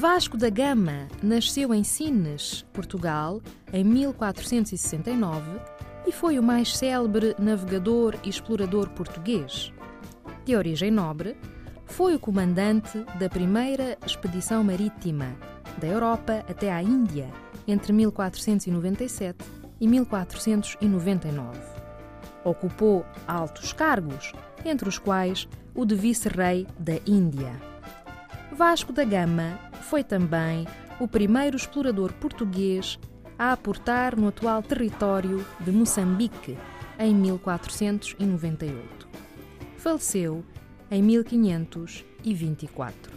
Vasco da Gama nasceu em Sines, Portugal, em 1469 e foi o mais célebre navegador e explorador português. De origem nobre, foi o comandante da primeira expedição marítima da Europa até à Índia entre 1497 e 1499. Ocupou altos cargos, entre os quais o de vice-rei da Índia. Vasco da Gama foi também o primeiro explorador português a aportar no atual território de Moçambique em 1498. Faleceu em 1524.